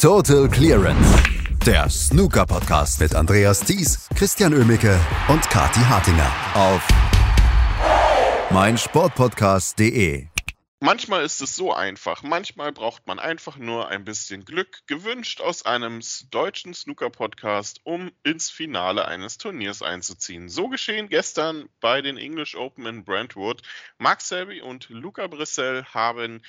Total Clearance. Der Snooker-Podcast mit Andreas Thies, Christian Ömicke und Kati Hartinger auf meinsportpodcast.de. Manchmal ist es so einfach. Manchmal braucht man einfach nur ein bisschen Glück, gewünscht aus einem deutschen Snooker-Podcast, um ins Finale eines Turniers einzuziehen. So geschehen gestern bei den English Open in Brentwood. Mark Selby und Luca Brissell haben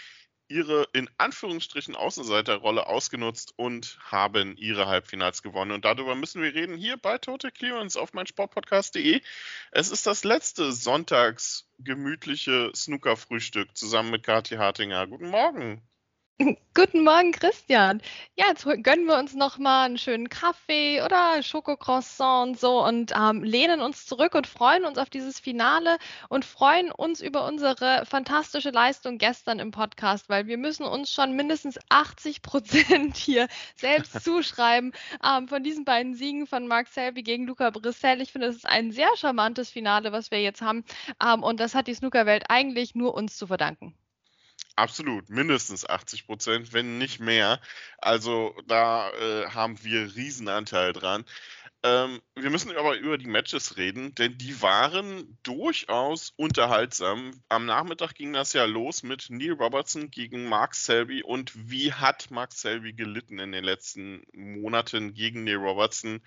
ihre in Anführungsstrichen Außenseiterrolle ausgenutzt und haben ihre Halbfinals gewonnen. Und darüber müssen wir reden hier bei Total Clearance auf meinsportpodcast.de. Es ist das letzte sonntags gemütliche Snooker-Frühstück zusammen mit Kathi Hartinger. Guten Morgen. Guten Morgen, Christian. Ja, jetzt gönnen wir uns noch mal einen schönen Kaffee oder Schokocroissant und so und ähm, lehnen uns zurück und freuen uns auf dieses Finale und freuen uns über unsere fantastische Leistung gestern im Podcast, weil wir müssen uns schon mindestens 80 Prozent hier selbst zuschreiben ähm, von diesen beiden Siegen von Mark Selby gegen Luca Brissell. Ich finde, es ist ein sehr charmantes Finale, was wir jetzt haben ähm, und das hat die Snookerwelt eigentlich nur uns zu verdanken. Absolut, mindestens 80 Prozent, wenn nicht mehr. Also da äh, haben wir Riesenanteil dran. Ähm, wir müssen aber über die Matches reden, denn die waren durchaus unterhaltsam. Am Nachmittag ging das ja los mit Neil Robertson gegen Mark Selby und wie hat Mark Selby gelitten in den letzten Monaten gegen Neil Robertson?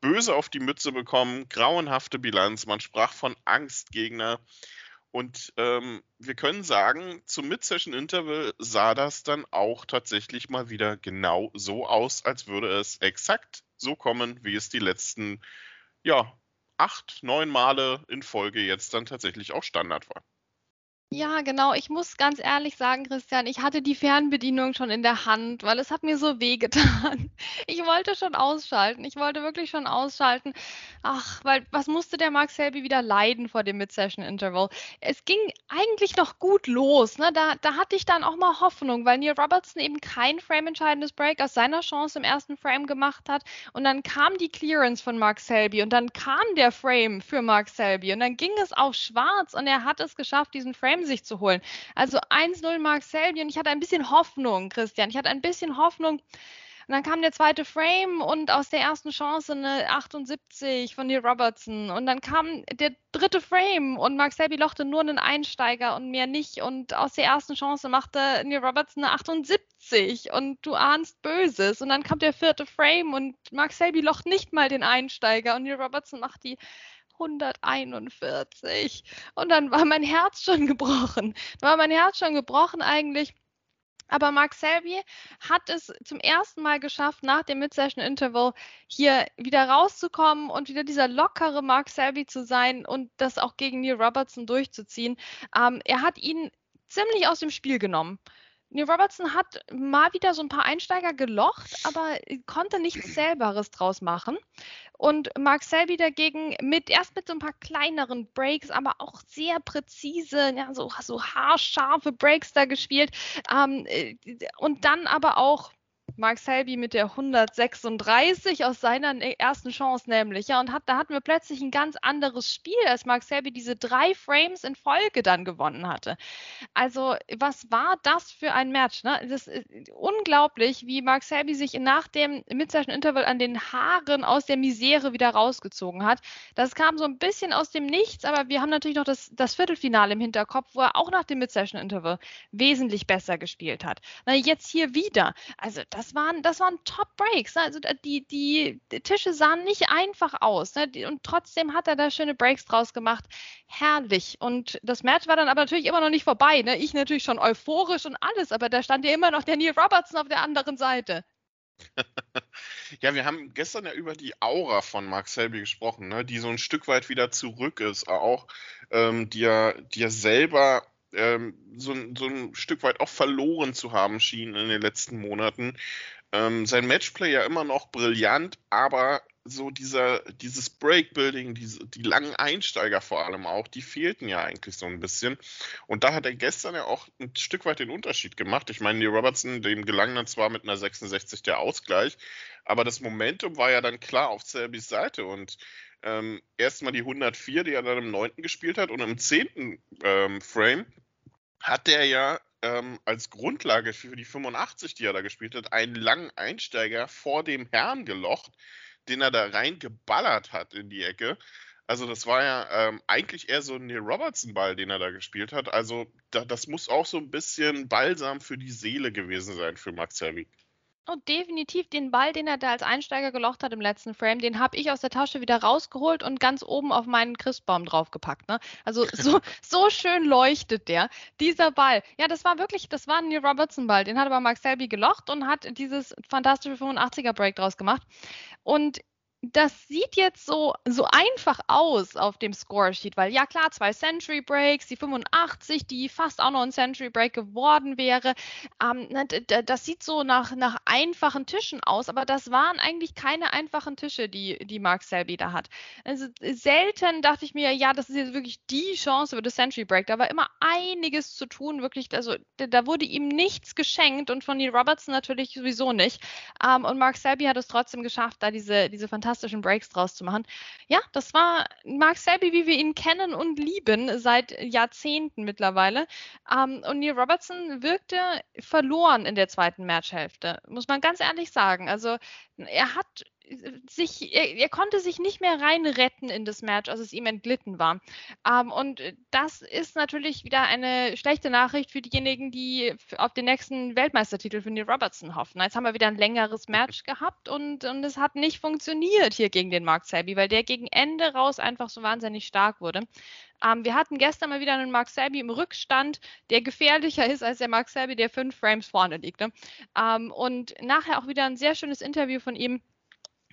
Böse auf die Mütze bekommen, grauenhafte Bilanz, man sprach von Angstgegner. Und ähm, wir können sagen, zum Mid-Session-Interval sah das dann auch tatsächlich mal wieder genau so aus, als würde es exakt so kommen, wie es die letzten, ja, acht, neun Male in Folge jetzt dann tatsächlich auch Standard war. Ja, genau. Ich muss ganz ehrlich sagen, Christian, ich hatte die Fernbedienung schon in der Hand, weil es hat mir so wehgetan. Ich wollte schon ausschalten. Ich wollte wirklich schon ausschalten. Ach, weil was musste der Mark Selby wieder leiden vor dem Mid-Session-Interval? Es ging eigentlich noch gut los. Ne? Da, da hatte ich dann auch mal Hoffnung, weil Neil Robertson eben kein frame-entscheidendes Break aus seiner Chance im ersten Frame gemacht hat. Und dann kam die Clearance von Mark Selby und dann kam der Frame für Mark Selby und dann ging es auf schwarz und er hat es geschafft, diesen Frame Frame sich zu holen. Also 1-0 Mark Selby und ich hatte ein bisschen Hoffnung, Christian. Ich hatte ein bisschen Hoffnung. Und dann kam der zweite Frame und aus der ersten Chance eine 78 von Neil Robertson. Und dann kam der dritte Frame und Mark Selby lochte nur einen Einsteiger und mehr nicht. Und aus der ersten Chance machte Neil Robertson eine 78 und du ahnst Böses. Und dann kam der vierte Frame und Mark Selby locht nicht mal den Einsteiger und Neil Robertson macht die 141. Und dann war mein Herz schon gebrochen. Dann war mein Herz schon gebrochen eigentlich. Aber Mark Selby hat es zum ersten Mal geschafft, nach dem Mid-Session-Interval hier wieder rauszukommen und wieder dieser lockere Mark Selby zu sein und das auch gegen Neil Robertson durchzuziehen. Ähm, er hat ihn ziemlich aus dem Spiel genommen. Neil Robertson hat mal wieder so ein paar Einsteiger gelocht, aber konnte nichts Selberes draus machen. Und Mark Selby dagegen mit erst mit so ein paar kleineren Breaks, aber auch sehr präzise, ja, so, so haarscharfe Breaks da gespielt. Ähm, äh, und dann aber auch Mark Selby mit der 136 aus seiner ne, ersten Chance nämlich. Ja, und hat, da hatten wir plötzlich ein ganz anderes Spiel, als Mark Selby diese drei Frames in Folge dann gewonnen hatte. Also, was war das für ein Match? Ne? Das ist unglaublich, wie Mark Selby sich nach dem Mid-Session-Interval an den Haaren aus der Misere wieder rausgezogen hat. Das kam so ein bisschen aus dem Nichts, aber wir haben natürlich noch das, das Viertelfinale im Hinterkopf, wo er auch nach dem Mid-Session-Interval wesentlich besser gespielt hat. Na, jetzt hier wieder. Also, das waren, das waren Top-Breaks. Ne? Also die, die, die, Tische sahen nicht einfach aus. Ne? Und trotzdem hat er da schöne Breaks draus gemacht. Herrlich. Und das Match war dann aber natürlich immer noch nicht vorbei. Ne? Ich natürlich schon euphorisch und alles, aber da stand ja immer noch der Neil Robertson auf der anderen Seite. ja, wir haben gestern ja über die Aura von Mark Selby gesprochen, ne? die so ein Stück weit wieder zurück ist, auch ähm, die er selber ähm, so, so, ein Stück weit auch verloren zu haben schien in den letzten Monaten. Ähm, sein Matchplay ja immer noch brillant, aber so dieser, dieses Breakbuilding, diese, die langen Einsteiger vor allem auch, die fehlten ja eigentlich so ein bisschen. Und da hat er gestern ja auch ein Stück weit den Unterschied gemacht. Ich meine, die Robertson, dem gelang dann zwar mit einer 66 der Ausgleich, aber das Momentum war ja dann klar auf Selbys Seite und ähm, erstmal die 104, die er dann im 9. gespielt hat und im 10. Ähm, Frame hat der ja ähm, als Grundlage für die 85, die er da gespielt hat, einen langen Einsteiger vor dem Herrn gelocht, den er da reingeballert hat in die Ecke. Also das war ja ähm, eigentlich eher so ein Neil Robertson-Ball, den er da gespielt hat. Also da, das muss auch so ein bisschen Balsam für die Seele gewesen sein für Max Herwig. Und oh, definitiv den Ball, den er da als Einsteiger gelocht hat im letzten Frame, den habe ich aus der Tasche wieder rausgeholt und ganz oben auf meinen Christbaum draufgepackt. Ne? Also so, so schön leuchtet der. Dieser Ball. Ja, das war wirklich, das war ein Neil Robertson-Ball. Den hat aber Mark Selby gelocht und hat dieses fantastische 85er-Break draus gemacht. Und das sieht jetzt so, so einfach aus auf dem Scoresheet, weil ja klar, zwei Century Breaks, die 85, die fast auch noch ein Century Break geworden wäre. Ähm, ne, das sieht so nach, nach einfachen Tischen aus, aber das waren eigentlich keine einfachen Tische, die, die Mark Selby da hat. Also selten dachte ich mir, ja, das ist jetzt wirklich die Chance für das Century Break. Da war immer einiges zu tun, wirklich. Also da wurde ihm nichts geschenkt und von Neil Robertson natürlich sowieso nicht. Ähm, und Mark Selby hat es trotzdem geschafft, da diese, diese fantastische fantastischen Breaks draus zu machen. Ja, das war Mark Selby, wie wir ihn kennen und lieben, seit Jahrzehnten mittlerweile. Ähm, und Neil Robertson wirkte verloren in der zweiten Matchhälfte, muss man ganz ehrlich sagen. Also er hat sich, er, er, konnte sich nicht mehr reinretten in das Match, als es ihm entglitten war. Ähm, und das ist natürlich wieder eine schlechte Nachricht für diejenigen, die auf den nächsten Weltmeistertitel für Neil Robertson hoffen. Jetzt haben wir wieder ein längeres Match gehabt und, und es hat nicht funktioniert hier gegen den Mark Selby, weil der gegen Ende raus einfach so wahnsinnig stark wurde. Ähm, wir hatten gestern mal wieder einen Mark Selby im Rückstand, der gefährlicher ist als der Mark Selby, der fünf Frames vorne liegt. Ne? Ähm, und nachher auch wieder ein sehr schönes Interview von ihm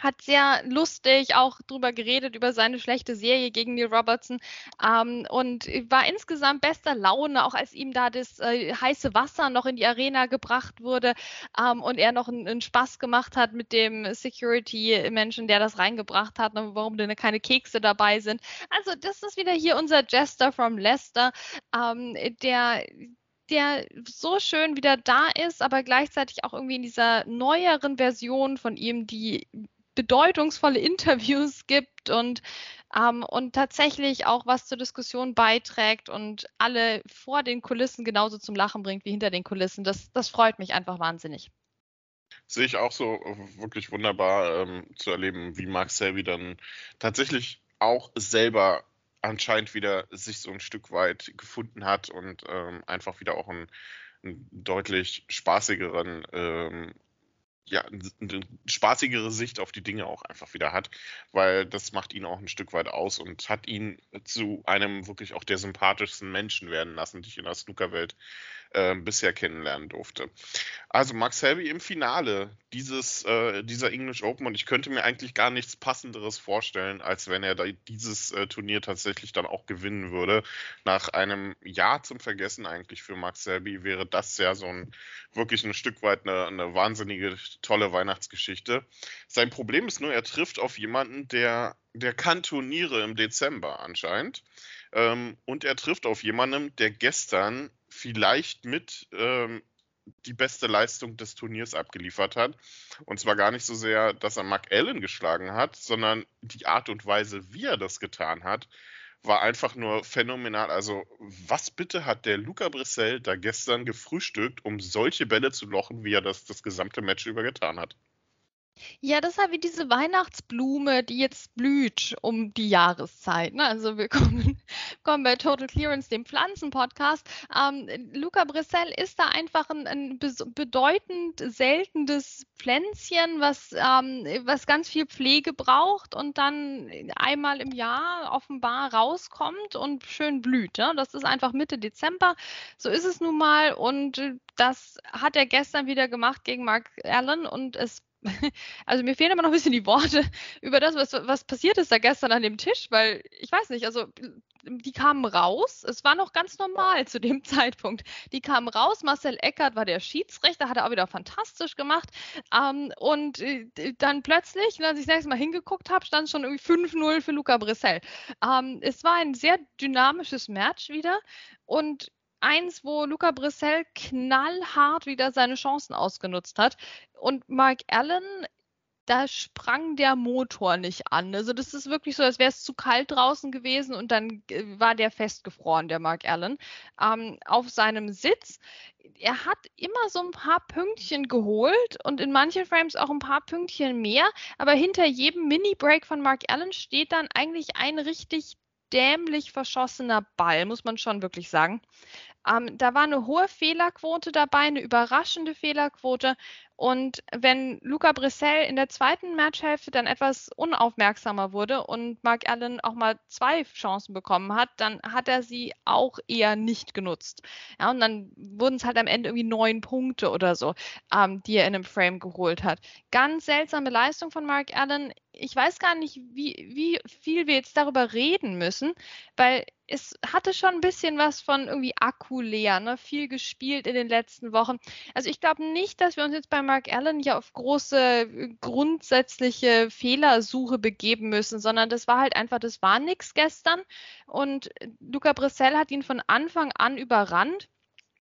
hat sehr lustig auch drüber geredet, über seine schlechte Serie gegen Neil Robertson ähm, und war insgesamt bester Laune, auch als ihm da das äh, heiße Wasser noch in die Arena gebracht wurde ähm, und er noch einen, Spaß gemacht hat mit dem Security-Menschen, der das reingebracht hat, und warum denn keine Kekse dabei sind. Also das ist wieder hier unser Jester from Leicester, ähm, der der so schön wieder da ist, aber gleichzeitig auch irgendwie in dieser neueren Version von ihm, die bedeutungsvolle Interviews gibt und, ähm, und tatsächlich auch was zur Diskussion beiträgt und alle vor den Kulissen genauso zum Lachen bringt wie hinter den Kulissen. Das, das freut mich einfach wahnsinnig. Sehe ich auch so wirklich wunderbar ähm, zu erleben, wie Mark Selby dann tatsächlich auch selber anscheinend wieder sich so ein Stück weit gefunden hat und ähm, einfach wieder auch einen, einen deutlich spaßigeren ähm, ja, eine spaßigere Sicht auf die Dinge auch einfach wieder hat, weil das macht ihn auch ein Stück weit aus und hat ihn zu einem wirklich auch der sympathischsten Menschen werden lassen, die ich in der Snookerwelt äh, bisher kennenlernen durfte. Also Max Selby im Finale dieses, äh, dieser English Open und ich könnte mir eigentlich gar nichts Passenderes vorstellen, als wenn er dieses äh, Turnier tatsächlich dann auch gewinnen würde. Nach einem Jahr zum Vergessen eigentlich für Max Selby wäre das ja so ein wirklich ein Stück weit eine, eine wahnsinnige tolle Weihnachtsgeschichte. Sein Problem ist nur, er trifft auf jemanden, der der kann Turniere im Dezember anscheinend. Ähm, und er trifft auf jemanden, der gestern vielleicht mit ähm, die beste Leistung des Turniers abgeliefert hat. Und zwar gar nicht so sehr, dass er Mark Allen geschlagen hat, sondern die Art und Weise, wie er das getan hat, war einfach nur phänomenal. Also, was bitte hat der Luca Brissell da gestern gefrühstückt, um solche Bälle zu lochen, wie er das das gesamte Match über getan hat? Ja, das ist halt wie diese Weihnachtsblume, die jetzt blüht um die Jahreszeit. Ne? Also wir kommen, kommen bei Total Clearance, dem Pflanzenpodcast. Ähm, Luca Brissell ist da einfach ein, ein bedeutend seltenes Pflänzchen, was, ähm, was ganz viel Pflege braucht und dann einmal im Jahr offenbar rauskommt und schön blüht. Ne? Das ist einfach Mitte Dezember. So ist es nun mal und das hat er gestern wieder gemacht gegen Mark Allen und es also mir fehlen immer noch ein bisschen die Worte über das, was, was passiert ist da gestern an dem Tisch, weil ich weiß nicht, also die kamen raus, es war noch ganz normal zu dem Zeitpunkt. Die kamen raus, Marcel Eckert war der Schiedsrichter, hat er auch wieder fantastisch gemacht. Ähm, und äh, dann plötzlich, als ich das nächste Mal hingeguckt habe, stand schon irgendwie 5-0 für Luca Brissell. Ähm, es war ein sehr dynamisches Match wieder und eins, wo Luca Brissell knallhart wieder seine Chancen ausgenutzt hat. Und Mark Allen da sprang der Motor nicht an. Also das ist wirklich so, als wäre es zu kalt draußen gewesen und dann äh, war der festgefroren, der Mark Allen, ähm, auf seinem Sitz. Er hat immer so ein paar Pünktchen geholt und in manchen Frames auch ein paar Pünktchen mehr, aber hinter jedem Mini-Break von Mark Allen steht dann eigentlich ein richtig dämlich verschossener Ball, muss man schon wirklich sagen. Ähm, da war eine hohe Fehlerquote dabei, eine überraschende Fehlerquote. Und wenn Luca Brissell in der zweiten Matchhälfte dann etwas unaufmerksamer wurde und Mark Allen auch mal zwei Chancen bekommen hat, dann hat er sie auch eher nicht genutzt. Ja, und dann wurden es halt am Ende irgendwie neun Punkte oder so, ähm, die er in einem Frame geholt hat. Ganz seltsame Leistung von Mark Allen. Ich weiß gar nicht, wie, wie viel wir jetzt darüber reden müssen, weil es hatte schon ein bisschen was von irgendwie Akku leer, ne? viel gespielt in den letzten Wochen. Also ich glaube nicht, dass wir uns jetzt bei Mark Allen ja auf große äh, grundsätzliche Fehlersuche begeben müssen, sondern das war halt einfach, das war nichts gestern und Luca Brissell hat ihn von Anfang an überrannt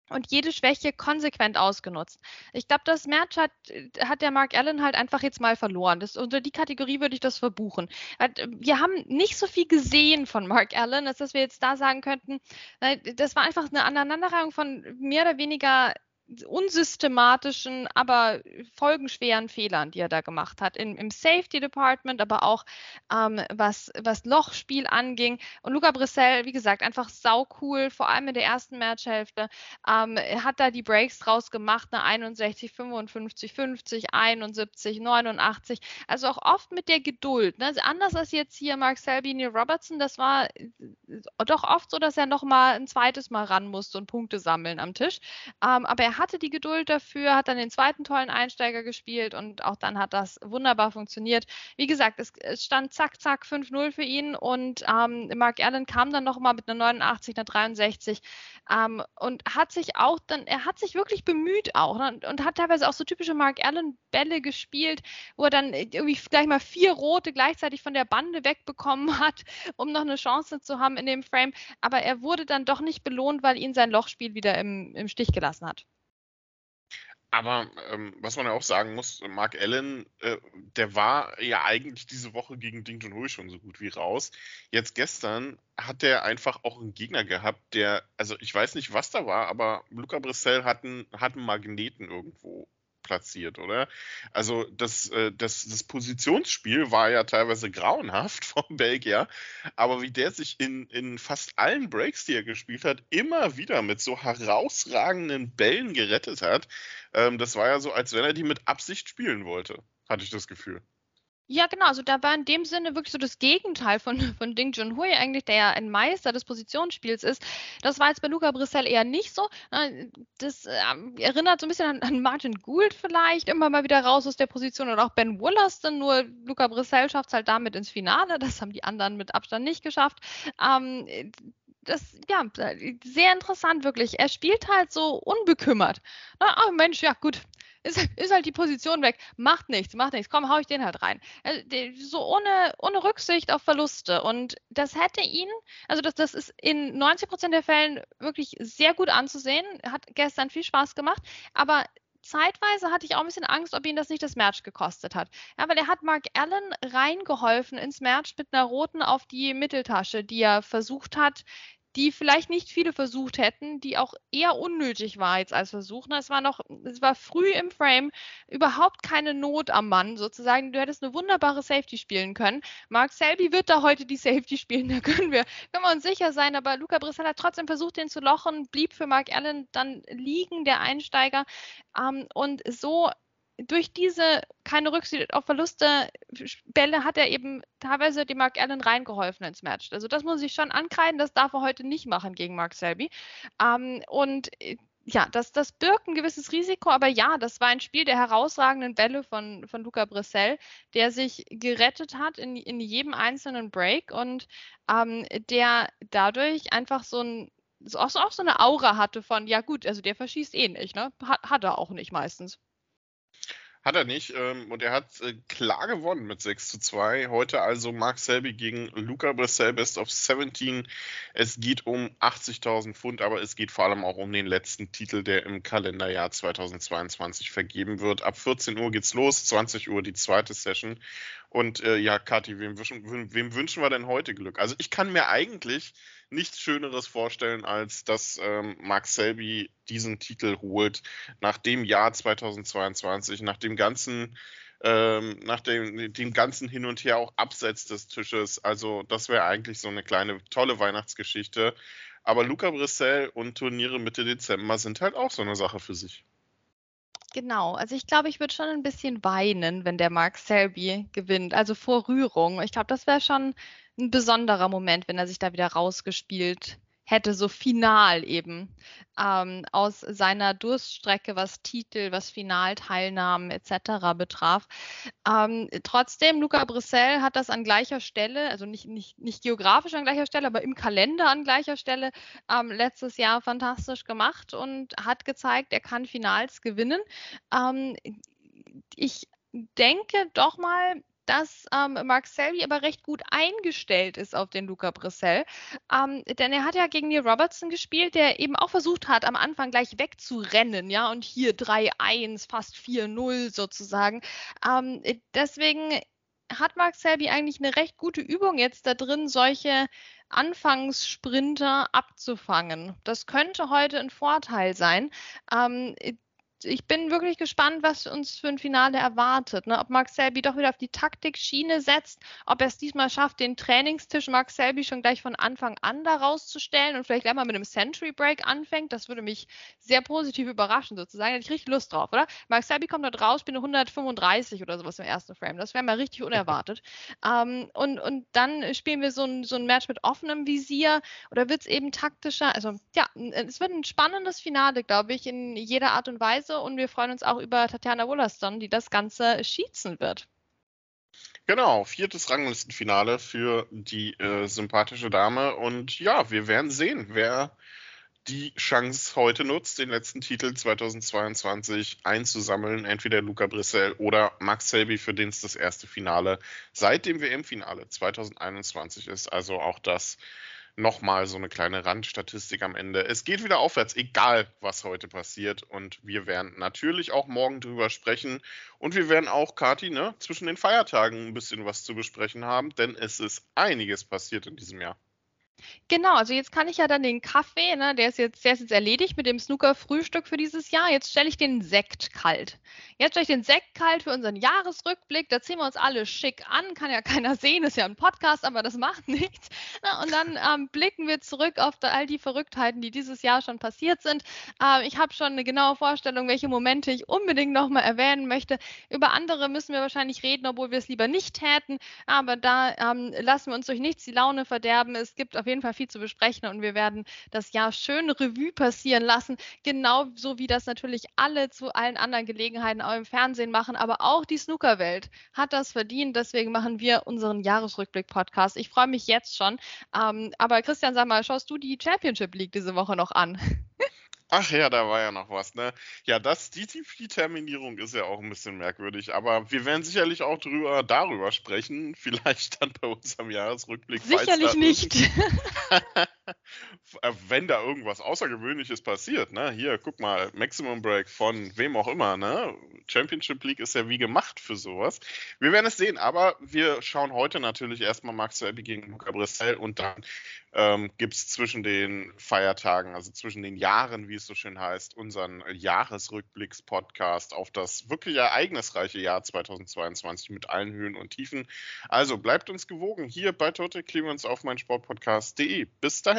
und jede Schwäche konsequent ausgenutzt. Ich glaube, das Match hat, hat der Mark Allen halt einfach jetzt mal verloren. Das, unter die Kategorie würde ich das verbuchen. Wir haben nicht so viel gesehen von Mark Allen, als dass wir jetzt da sagen könnten, das war einfach eine Aneinanderreihung von mehr oder weniger unsystematischen, aber folgenschweren Fehlern, die er da gemacht hat. Im, im Safety Department, aber auch ähm, was, was Lochspiel anging. Und Luca Brissell, wie gesagt, einfach saucool, vor allem in der ersten Matchhälfte. Ähm, hat da die Breaks draus gemacht, eine 61, 55, 50, 71, 89. Also auch oft mit der Geduld. Ne? Also anders als jetzt hier Mark Selby, Neil Robertson, das war äh, doch oft so, dass er nochmal ein zweites Mal ran musste und Punkte sammeln am Tisch. Ähm, aber er hatte die Geduld dafür, hat dann den zweiten tollen Einsteiger gespielt und auch dann hat das wunderbar funktioniert. Wie gesagt, es, es stand zack, zack 5-0 für ihn und ähm, Mark Allen kam dann nochmal mit einer 89, einer 63 ähm, und hat sich auch dann, er hat sich wirklich bemüht auch ne, und hat teilweise auch so typische Mark Allen Bälle gespielt, wo er dann irgendwie gleich mal vier rote gleichzeitig von der Bande wegbekommen hat, um noch eine Chance zu haben in dem Frame. Aber er wurde dann doch nicht belohnt, weil ihn sein Lochspiel wieder im, im Stich gelassen hat. Aber ähm, was man ja auch sagen muss, Mark Allen, äh, der war ja eigentlich diese Woche gegen Ding Junhui schon so gut wie raus. Jetzt gestern hat der einfach auch einen Gegner gehabt, der, also ich weiß nicht, was da war, aber Luca Brissell hat einen, hat einen Magneten irgendwo platziert, oder? Also das, äh, das, das Positionsspiel war ja teilweise grauenhaft vom Belgier, aber wie der sich in, in fast allen Breaks, die er gespielt hat, immer wieder mit so herausragenden Bällen gerettet hat, ähm, das war ja so, als wenn er die mit Absicht spielen wollte, hatte ich das Gefühl. Ja, genau. Also da war in dem Sinne wirklich so das Gegenteil von, von Ding Junhui eigentlich, der ja ein Meister des Positionsspiels ist. Das war jetzt bei Luca Brissell eher nicht so. Das äh, erinnert so ein bisschen an, an, Martin Gould vielleicht, immer mal wieder raus aus der Position und auch Ben Wollaston, nur Luca Brissell schafft es halt damit ins Finale. Das haben die anderen mit Abstand nicht geschafft. Ähm, das, ja, sehr interessant wirklich. Er spielt halt so unbekümmert. oh Mensch, ja gut, ist, ist halt die Position weg. Macht nichts, macht nichts. Komm, hau ich den halt rein. Also, so ohne, ohne Rücksicht auf Verluste. Und das hätte ihn, also das, das ist in 90 Prozent der Fällen wirklich sehr gut anzusehen. Hat gestern viel Spaß gemacht. Aber zeitweise hatte ich auch ein bisschen Angst, ob ihn das nicht das Match gekostet hat. Ja, weil er hat Mark Allen reingeholfen ins Match mit einer roten auf die Mitteltasche, die er versucht hat, die vielleicht nicht viele versucht hätten, die auch eher unnötig war jetzt als Versuch. Es war noch, es war früh im Frame, überhaupt keine Not am Mann sozusagen. Du hättest eine wunderbare Safety spielen können. Mark Selby wird da heute die Safety spielen, da können wir, können wir uns sicher sein. Aber Luca Brissell hat trotzdem versucht, den zu lochen, blieb für Mark Allen dann liegen, der Einsteiger. Ähm, und so durch diese keine Rücksicht auf Verluste Bälle hat er eben teilweise dem Mark Allen reingeholfen ins Match. Also das muss ich schon ankreiden, das darf er heute nicht machen gegen Mark Selby. Ähm, und äh, ja, das, das birgt ein gewisses Risiko, aber ja, das war ein Spiel der herausragenden Bälle von, von Luca Brissell, der sich gerettet hat in, in jedem einzelnen Break und ähm, der dadurch einfach so ein auch so, auch so eine Aura hatte von, ja gut, also der verschießt eh nicht, ne? Hat, hat er auch nicht meistens Hat er nicht. Ähm, und er hat äh, klar gewonnen mit 6 zu 2. Heute also Mark Selby gegen Luca Bressel, Best of 17. Es geht um 80.000 Pfund, aber es geht vor allem auch um den letzten Titel, der im Kalenderjahr 2022 vergeben wird. Ab 14 Uhr geht's los, 20 Uhr die zweite Session. Und äh, ja, Kathi, wem, wem wünschen wir denn heute Glück? Also ich kann mir eigentlich nichts Schöneres vorstellen, als dass ähm, Mark Selby diesen Titel holt nach dem Jahr 2022, nach dem ganzen ähm, nach dem, dem ganzen Hin und Her auch abseits des Tisches. Also das wäre eigentlich so eine kleine tolle Weihnachtsgeschichte. Aber Luca Brissell und Turniere Mitte Dezember sind halt auch so eine Sache für sich. Genau, also ich glaube, ich würde schon ein bisschen weinen, wenn der Mark Selby gewinnt, also vor Rührung. Ich glaube, das wäre schon ein besonderer Moment, wenn er sich da wieder rausgespielt hätte, so final eben ähm, aus seiner Durststrecke, was Titel, was Finalteilnahmen etc. betraf. Ähm, trotzdem, Luca Brissell hat das an gleicher Stelle, also nicht, nicht, nicht geografisch an gleicher Stelle, aber im Kalender an gleicher Stelle ähm, letztes Jahr fantastisch gemacht und hat gezeigt, er kann Finals gewinnen. Ähm, ich denke doch mal, dass ähm, Mark Selby aber recht gut eingestellt ist auf den Luca Brissell. Ähm, denn er hat ja gegen Neil Robertson gespielt, der eben auch versucht hat, am Anfang gleich wegzurennen, ja, und hier 3-1, fast 4-0 sozusagen. Ähm, deswegen hat Mark Selby eigentlich eine recht gute Übung jetzt da drin, solche Anfangssprinter abzufangen. Das könnte heute ein Vorteil sein. Ähm, ich bin wirklich gespannt, was uns für ein Finale erwartet. Ne? Ob Mark Selby doch wieder auf die Taktikschiene setzt, ob er es diesmal schafft, den Trainingstisch Mark Selby schon gleich von Anfang an da rauszustellen und vielleicht gleich mal mit einem Century Break anfängt. Das würde mich sehr positiv überraschen, sozusagen. Da hätte ich richtig Lust drauf, oder? Mark Selby kommt dort raus, bin 135 oder sowas im ersten Frame. Das wäre mal richtig unerwartet. ähm, und, und dann spielen wir so ein, so ein Match mit offenem Visier oder wird es eben taktischer? Also, ja, es wird ein spannendes Finale, glaube ich, in jeder Art und Weise. Reise und wir freuen uns auch über Tatjana Wollaston, die das Ganze schießen wird. Genau, viertes Ranglistenfinale für die äh, sympathische Dame. Und ja, wir werden sehen, wer die Chance heute nutzt, den letzten Titel 2022 einzusammeln. Entweder Luca Brissell oder Max Selby, für den es das erste Finale seit dem WM-Finale 2021 ist. Also auch das nochmal so eine kleine Randstatistik am Ende. Es geht wieder aufwärts, egal was heute passiert. Und wir werden natürlich auch morgen drüber sprechen. Und wir werden auch, Kati, ne, zwischen den Feiertagen ein bisschen was zu besprechen haben, denn es ist einiges passiert in diesem Jahr. Genau, also jetzt kann ich ja dann den Kaffee, ne, der ist jetzt, der ist jetzt erledigt mit dem Snooker-Frühstück für dieses Jahr. Jetzt stelle ich den Sekt kalt. Jetzt stelle ich den Sekt kalt für unseren Jahresrückblick. Da ziehen wir uns alle schick an. Kann ja keiner sehen, ist ja ein Podcast, aber das macht nichts. Na, und dann ähm, blicken wir zurück auf all die Verrücktheiten, die dieses Jahr schon passiert sind. Ähm, ich habe schon eine genaue Vorstellung, welche Momente ich unbedingt nochmal erwähnen möchte. Über andere müssen wir wahrscheinlich reden, obwohl wir es lieber nicht täten. Aber da ähm, lassen wir uns durch nichts die Laune verderben. Es gibt auf jeden Fall viel zu besprechen und wir werden das Jahr schön Revue passieren lassen, genauso wie das natürlich alle zu allen anderen Gelegenheiten auch im Fernsehen machen, aber auch die Snookerwelt hat das verdient. Deswegen machen wir unseren Jahresrückblick-Podcast. Ich freue mich jetzt schon. Ähm, aber Christian, sag mal, schaust du die Championship League diese Woche noch an? Ach ja, da war ja noch was, ne? Ja, das, die, die Terminierung ist ja auch ein bisschen merkwürdig, aber wir werden sicherlich auch drüber, darüber sprechen, vielleicht dann bei unserem Jahresrückblick. Sicherlich nicht. Äh, wenn da irgendwas Außergewöhnliches passiert, ne? Hier, guck mal, Maximum Break von wem auch immer, ne? Championship League ist ja wie gemacht für sowas. Wir werden es sehen, aber wir schauen heute natürlich erstmal Max Selby gegen Luca Brissell und dann ähm, gibt es zwischen den Feiertagen, also zwischen den Jahren, wie es so schön heißt, unseren Jahresrückblicks-Podcast auf das wirklich ereignisreiche Jahr 2022 mit allen Höhen und Tiefen. Also bleibt uns gewogen hier bei Total Clemens auf meinsportpodcast.de. Bis dahin.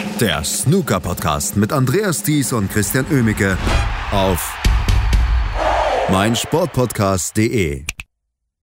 Der Snooker-Podcast mit Andreas Thies und Christian Ömicke auf meinsportpodcast.de.